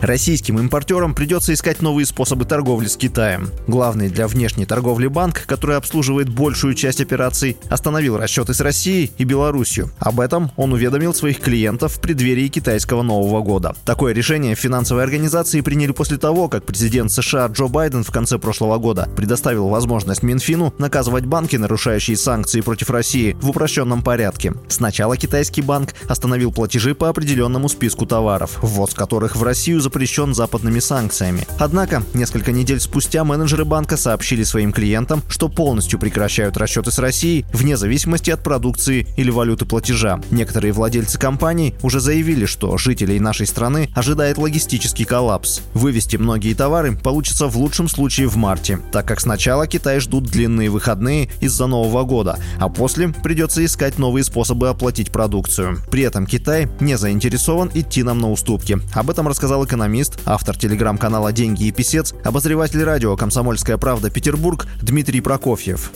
Российским импортерам придется искать новые способы торговли с Китаем. Главный для внешней торговли банк, который обслуживает большую часть операций, остановил расчеты с Россией и Беларусью. Об этом он уведомил своих клиентов в преддверии китайского Нового года. Такое решение финансовые организации приняли после того, как президент США Джо Байден в конце прошлого года предоставил возможность Минфину наказывать банки, нарушающие санкции против России, в упрощенном порядке. Сначала китайский банк остановил платежи по определенному списку товаров, ввоз которых в Россию запрещен запрещен западными санкциями. Однако, несколько недель спустя менеджеры банка сообщили своим клиентам, что полностью прекращают расчеты с Россией вне зависимости от продукции или валюты платежа. Некоторые владельцы компаний уже заявили, что жителей нашей страны ожидает логистический коллапс. Вывести многие товары получится в лучшем случае в марте, так как сначала Китай ждут длинные выходные из-за Нового года, а после придется искать новые способы оплатить продукцию. При этом Китай не заинтересован идти нам на уступки. Об этом рассказал экономист экономист, автор телеграм-канала «Деньги и писец», обозреватель радио «Комсомольская правда. Петербург» Дмитрий Прокофьев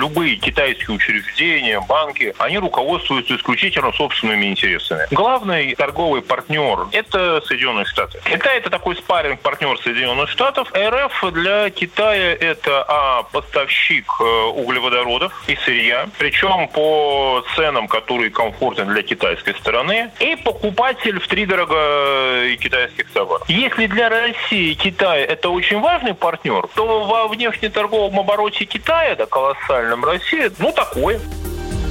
любые китайские учреждения, банки, они руководствуются исключительно собственными интересами. Главный торговый партнер – это Соединенные Штаты. Китай – это такой спарринг партнер Соединенных Штатов. РФ для Китая – это а, поставщик э, углеводородов и сырья, причем по ценам, которые комфортны для китайской стороны, и покупатель в три дорого китайских товаров. Если для России Китай – это очень важный партнер, то во внешнеторговом обороте Китая, да, колоссально, региональном России, ну, такое.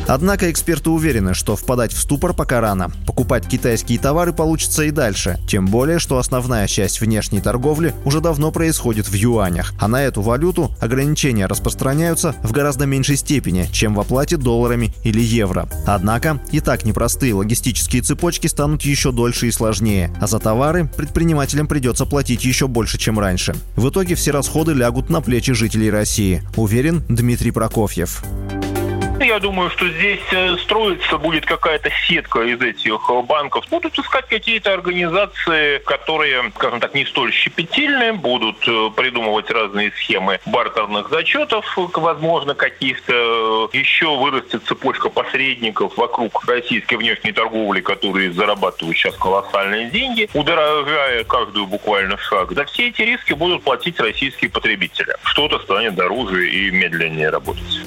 Однако эксперты уверены, что впадать в ступор пока рано. Покупать китайские товары получится и дальше. Тем более, что основная часть внешней торговли уже давно происходит в юанях. А на эту валюту ограничения распространяются в гораздо меньшей степени, чем в оплате долларами или евро. Однако и так непростые логистические цепочки станут еще дольше и сложнее. А за товары предпринимателям придется платить еще больше, чем раньше. В итоге все расходы лягут на плечи жителей России, уверен Дмитрий Прокофьев. Я думаю, что здесь э, строится будет какая-то сетка из этих э, банков. Будут искать какие-то организации, которые, скажем так, не столь щепетильные, будут э, придумывать разные схемы бартерных зачетов, возможно, каких-то еще вырастет цепочка посредников вокруг российской внешней торговли, которые зарабатывают сейчас колоссальные деньги, удорожая каждую буквально шаг. За все эти риски будут платить российские потребители. Что-то станет дороже и медленнее работать.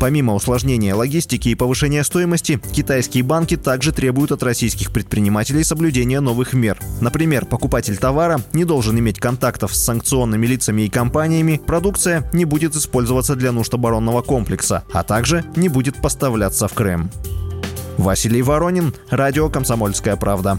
Помимо усложнения логистики и повышения стоимости, китайские банки также требуют от российских предпринимателей соблюдения новых мер. Например, покупатель товара не должен иметь контактов с санкционными лицами и компаниями, продукция не будет использоваться для нужд оборонного комплекса, а также не будет поставляться в Крым. Василий Воронин, Радио «Комсомольская правда».